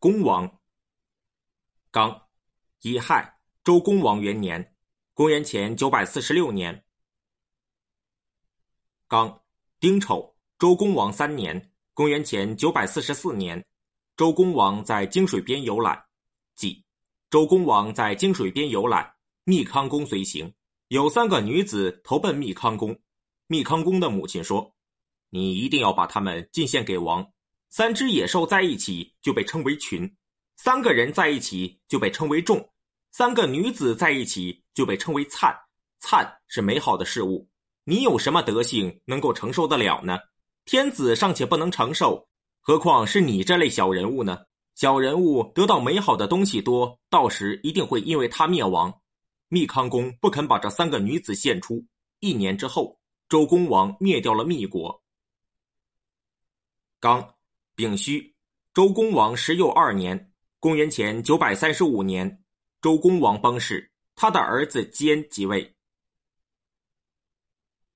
公王。刚，乙亥，周公王元年，公元前九百四十六年。刚，丁丑，周公王三年，公元前九百四十四年，周公王在泾水边游览。即，周公王在泾水边游览，密康公随行，有三个女子投奔密康公。密康公的母亲说：“你一定要把他们进献给王。三只野兽在一起就被称为群。”三个人在一起就被称为众，三个女子在一起就被称为灿。灿是美好的事物，你有什么德性能够承受得了呢？天子尚且不能承受，何况是你这类小人物呢？小人物得到美好的东西多，到时一定会因为他灭亡。密康公不肯把这三个女子献出。一年之后，周公王灭掉了密国。刚，丙戌，周公王十又二年。公元前九百三十五年，周公王崩逝，他的儿子坚即位。